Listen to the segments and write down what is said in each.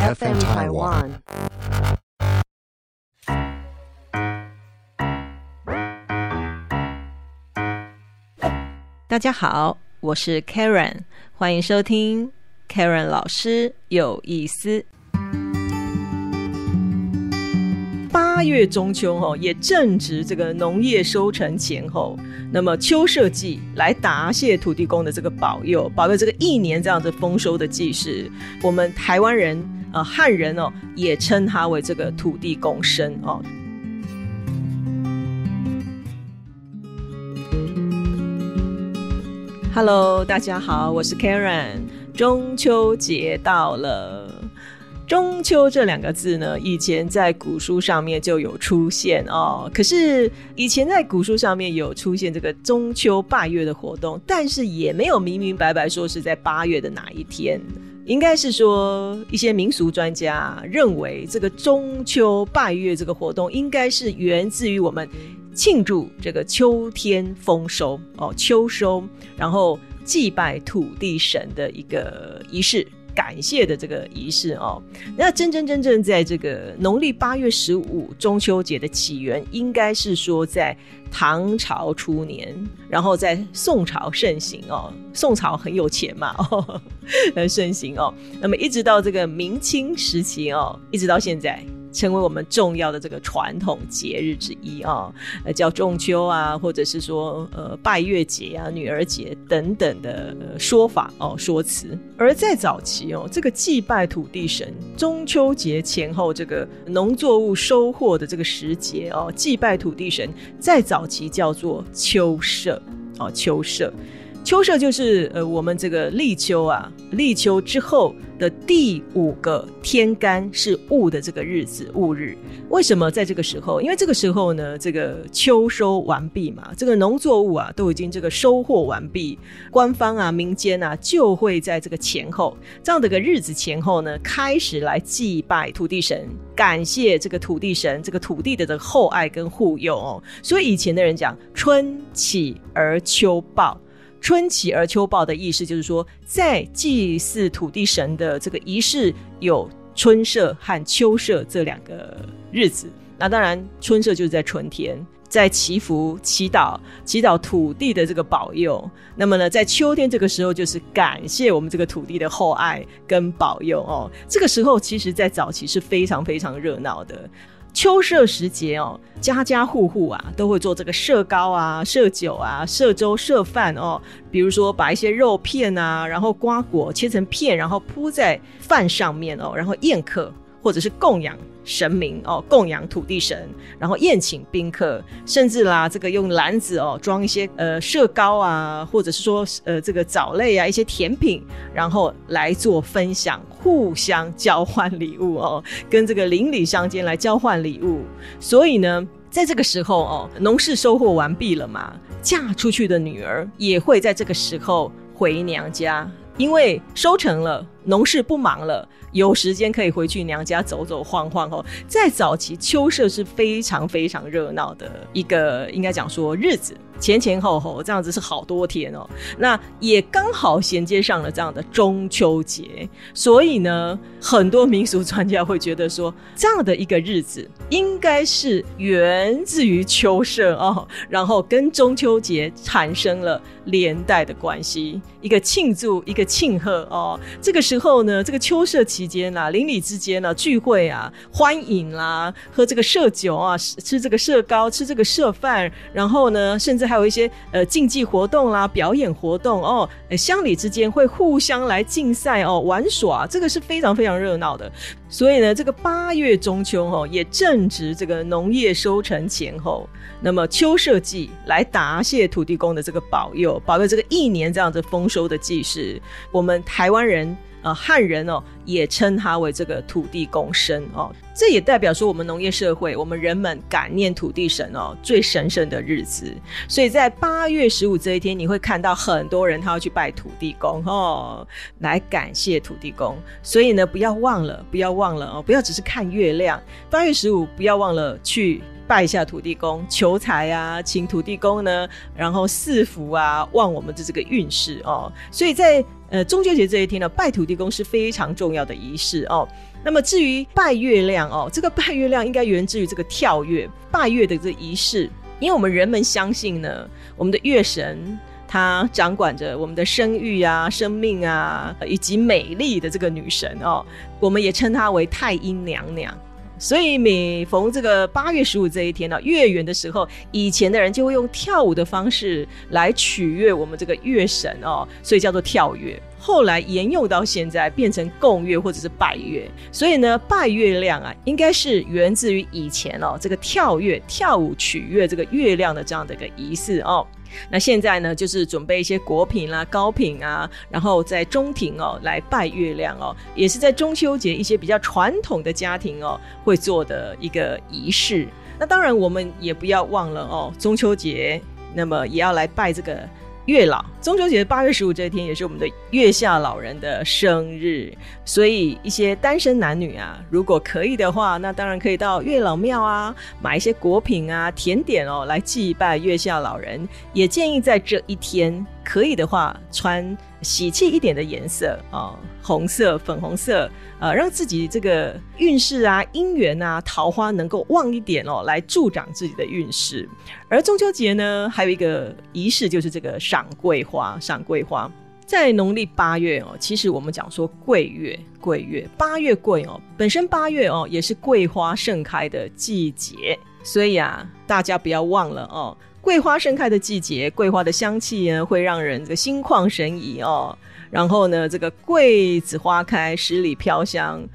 FM Taiwan。大家好，我是 Karen，欢迎收听 Karen 老师有意思。八月中秋哦，也正值这个农业收成前后，那么秋社祭来答谢土地公的这个保佑，保佑这个一年这样子丰收的季事。我们台湾人呃汉人哦，也称它为这个土地公生哦。Hello，大家好，我是 Karen。中秋节到了，中秋这两个字呢，以前在古书上面就有出现哦。可是以前在古书上面有出现这个中秋拜月的活动，但是也没有明明白白说是在八月的哪一天。应该是说一些民俗专家认为，这个中秋拜月这个活动应该是源自于我们。庆祝这个秋天丰收哦，秋收，然后祭拜土地神的一个仪式，感谢的这个仪式哦。那真真正正在这个农历八月十五中秋节的起源，应该是说在唐朝初年，然后在宋朝盛行哦。宋朝很有钱嘛，哦，很 盛行哦。那么一直到这个明清时期哦，一直到现在。成为我们重要的这个传统节日之一啊，呃，叫中秋啊，或者是说呃拜月节啊、女儿节等等的说法哦说辞。而在早期哦，这个祭拜土地神，中秋节前后这个农作物收获的这个时节哦，祭拜土地神，在早期叫做秋社哦，秋社。秋社就是呃，我们这个立秋啊，立秋之后的第五个天干是戊的这个日子，戊日。为什么在这个时候？因为这个时候呢，这个秋收完毕嘛，这个农作物啊都已经这个收获完毕，官方啊、民间啊就会在这个前后这样的个日子前后呢，开始来祭拜土地神，感谢这个土地神，这个土地的这个厚爱跟护佑哦。所以以前的人讲春起而秋报。春起而秋报的意思就是说，在祭祀土地神的这个仪式有春社和秋社这两个日子。那当然，春社就是在春天，在祈福、祈祷、祈祷土地的这个保佑。那么呢，在秋天这个时候，就是感谢我们这个土地的厚爱跟保佑哦。这个时候，其实在早期是非常非常热闹的。秋社时节哦，家家户户啊都会做这个社糕啊、社酒啊、社粥、社饭哦。比如说，把一些肉片啊，然后瓜果切成片，然后铺在饭上面哦，然后宴客或者是供养。神明哦，供养土地神，然后宴请宾客，甚至啦，这个用篮子哦装一些呃社糕啊，或者是说呃这个藻类啊一些甜品，然后来做分享，互相交换礼物哦，跟这个邻里乡间来交换礼物。所以呢，在这个时候哦，农事收获完毕了嘛，嫁出去的女儿也会在这个时候回娘家，因为收成了，农事不忙了。有时间可以回去娘家走走晃晃哦。在早期，秋社是非常非常热闹的一个，应该讲说日子。前前后后这样子是好多天哦，那也刚好衔接上了这样的中秋节，所以呢，很多民俗专家会觉得说，这样的一个日子应该是源自于秋社哦，然后跟中秋节产生了连带的关系，一个庆祝，一个庆贺哦。这个时候呢，这个秋社期间啊，邻里之间呢聚会啊，欢饮啦，喝这个社酒啊，吃这个社糕，吃这个社饭，然后呢，甚至。还有一些呃竞技活动啦、表演活动哦，乡里之间会互相来竞赛哦、玩耍，这个是非常非常热闹的。所以呢，这个八月中秋哦，也正值这个农业收成前后，那么秋社祭来答谢土地公的这个保佑，保佑这个一年这样子丰收的祭事。我们台湾人。呃，汉人哦，也称它为这个土地公生哦，这也代表说我们农业社会，我们人们感念土地神哦，最神圣的日子。所以在八月十五这一天，你会看到很多人他要去拜土地公哦，来感谢土地公。所以呢，不要忘了，不要忘了哦，不要只是看月亮。八月十五，不要忘了去拜一下土地公，求财啊，请土地公呢，然后赐福啊，旺我们的这个运势哦。所以在呃，中秋节这一天呢，拜土地公是非常重要的仪式哦。那么至于拜月亮哦，这个拜月亮应该源自于这个跳跃拜月的这仪式，因为我们人们相信呢，我们的月神他掌管着我们的生育啊、生命啊以及美丽的这个女神哦，我们也称她为太阴娘娘。所以每逢这个八月十五这一天呢，月圆的时候，以前的人就会用跳舞的方式来取悦我们这个月神哦，所以叫做跳月。后来沿用到现在，变成供月或者是拜月。所以呢，拜月亮啊，应该是源自于以前哦，这个跳月跳舞取悦这个月亮的这样的一个仪式哦。那现在呢，就是准备一些果品啦、糕品啊，然后在中庭哦来拜月亮哦，也是在中秋节一些比较传统的家庭哦会做的一个仪式。那当然，我们也不要忘了哦，中秋节那么也要来拜这个。月老，中秋节八月十五这一天也是我们的月下老人的生日，所以一些单身男女啊，如果可以的话，那当然可以到月老庙啊，买一些果品啊、甜点哦，来祭拜月下老人。也建议在这一天，可以的话穿。喜气一点的颜色啊，红色、粉红色，呃，让自己这个运势啊、姻缘啊、桃花能够旺一点哦，来助长自己的运势。而中秋节呢，还有一个仪式，就是这个赏桂花。赏桂花在农历八月哦，其实我们讲说桂月，桂月八月桂哦，本身八月哦也是桂花盛开的季节，所以啊，大家不要忘了哦。桂花盛开的季节，桂花的香气呢，会让人这个心旷神怡哦。然后呢，这个桂子花开，十里飘香。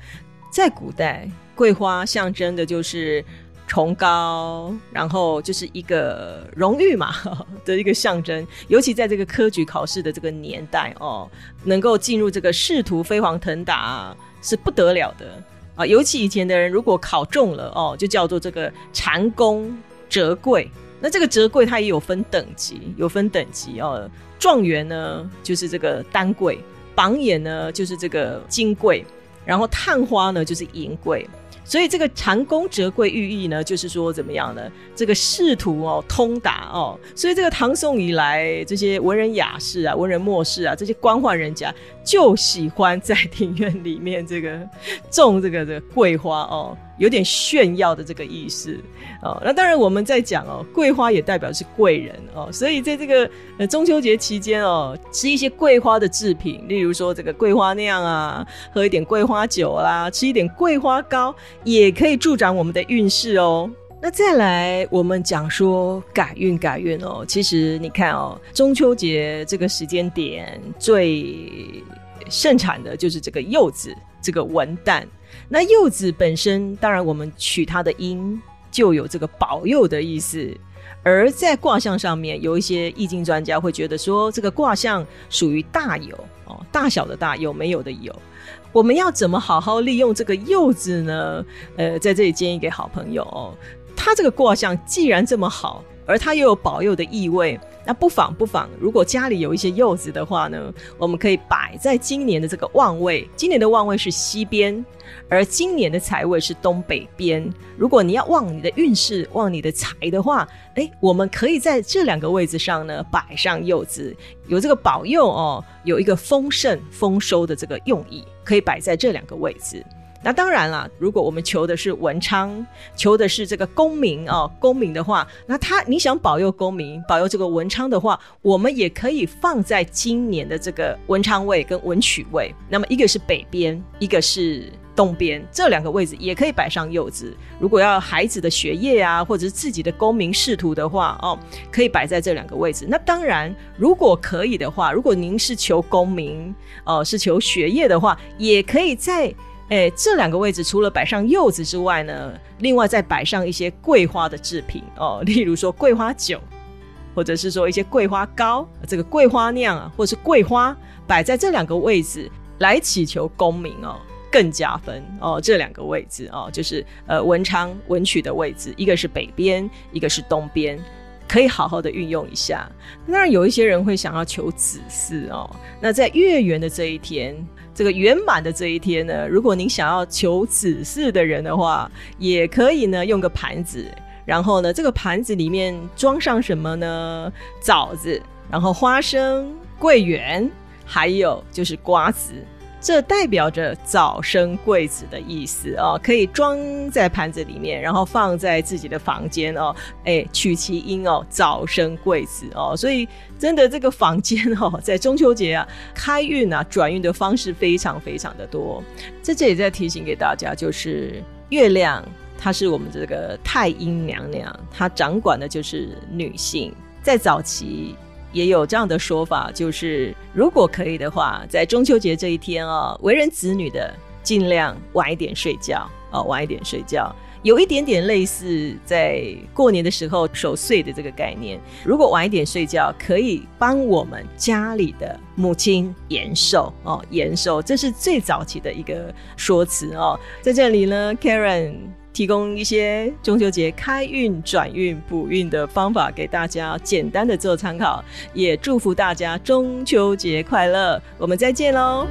在古代，桂花象征的就是崇高，然后就是一个荣誉嘛 的一个象征。尤其在这个科举考试的这个年代哦，能够进入这个仕途飞黄腾达是不得了的啊。尤其以前的人，如果考中了哦，就叫做这个蟾宫折桂。那这个折桂它也有分等级，有分等级哦。状元呢就是这个丹桂，榜眼呢就是这个金桂，然后探花呢就是银桂。所以这个蟾宫折桂寓意呢，就是说怎么样呢？这个仕途哦通达哦。所以这个唐宋以来，这些文人雅士啊、文人墨士啊，这些官宦人家就喜欢在庭院里面这个种这个这个桂花哦。有点炫耀的这个意思哦，那当然我们在讲哦，桂花也代表是贵人哦，所以在这个呃中秋节期间哦，吃一些桂花的制品，例如说这个桂花酿啊，喝一点桂花酒啦，吃一点桂花糕，也可以助长我们的运势哦。那再来我们讲说改运改运哦，其实你看哦，中秋节这个时间点最盛产的就是这个柚子，这个文旦。那柚子本身，当然我们取它的音，就有这个保佑的意思。而在卦象上面，有一些易经专家会觉得说，这个卦象属于大有哦，大小的大有没有的有。我们要怎么好好利用这个柚子呢？呃，在这里建议给好朋友哦，他这个卦象既然这么好，而它又有保佑的意味。那不妨不妨，如果家里有一些柚子的话呢，我们可以摆在今年的这个旺位。今年的旺位是西边，而今年的财位是东北边。如果你要旺你的运势、旺你的财的话，哎，我们可以在这两个位置上呢摆上柚子，有这个保佑哦，有一个丰盛丰收的这个用意，可以摆在这两个位置。那当然了，如果我们求的是文昌，求的是这个功名哦，功名的话，那他你想保佑功名，保佑这个文昌的话，我们也可以放在今年的这个文昌位跟文曲位。那么一个是北边，一个是东边，这两个位置也可以摆上柚子。如果要孩子的学业啊，或者是自己的功名仕途的话，哦，可以摆在这两个位置。那当然，如果可以的话，如果您是求功名，哦，是求学业的话，也可以在。哎，这两个位置除了摆上柚子之外呢，另外再摆上一些桂花的制品哦，例如说桂花酒，或者是说一些桂花糕，这个桂花酿啊，或是桂花摆在这两个位置来祈求功名哦，更加分哦。这两个位置哦，就是呃文昌文曲的位置，一个是北边，一个是东边，可以好好的运用一下。当然，有一些人会想要求子嗣哦，那在月圆的这一天。这个圆满的这一天呢，如果您想要求子嗣的人的话，也可以呢用个盘子，然后呢这个盘子里面装上什么呢？枣子，然后花生、桂圆，还有就是瓜子。这代表着早生贵子的意思哦，可以装在盘子里面，然后放在自己的房间哦，哎，取其音哦，早生贵子哦，所以真的这个房间哦，在中秋节啊，开运啊，转运的方式非常非常的多。在这里再提醒给大家，就是月亮它是我们这个太阴娘娘，她掌管的就是女性，在早期。也有这样的说法，就是如果可以的话，在中秋节这一天哦，为人子女的尽量晚一点睡觉哦，晚一点睡觉，有一点点类似在过年的时候守岁的这个概念。如果晚一点睡觉，可以帮我们家里的母亲延寿哦，延寿，这是最早期的一个说辞哦。在这里呢，Karen。提供一些中秋节开运、转运、补运的方法给大家，简单的做参考。也祝福大家中秋节快乐！我们再见喽。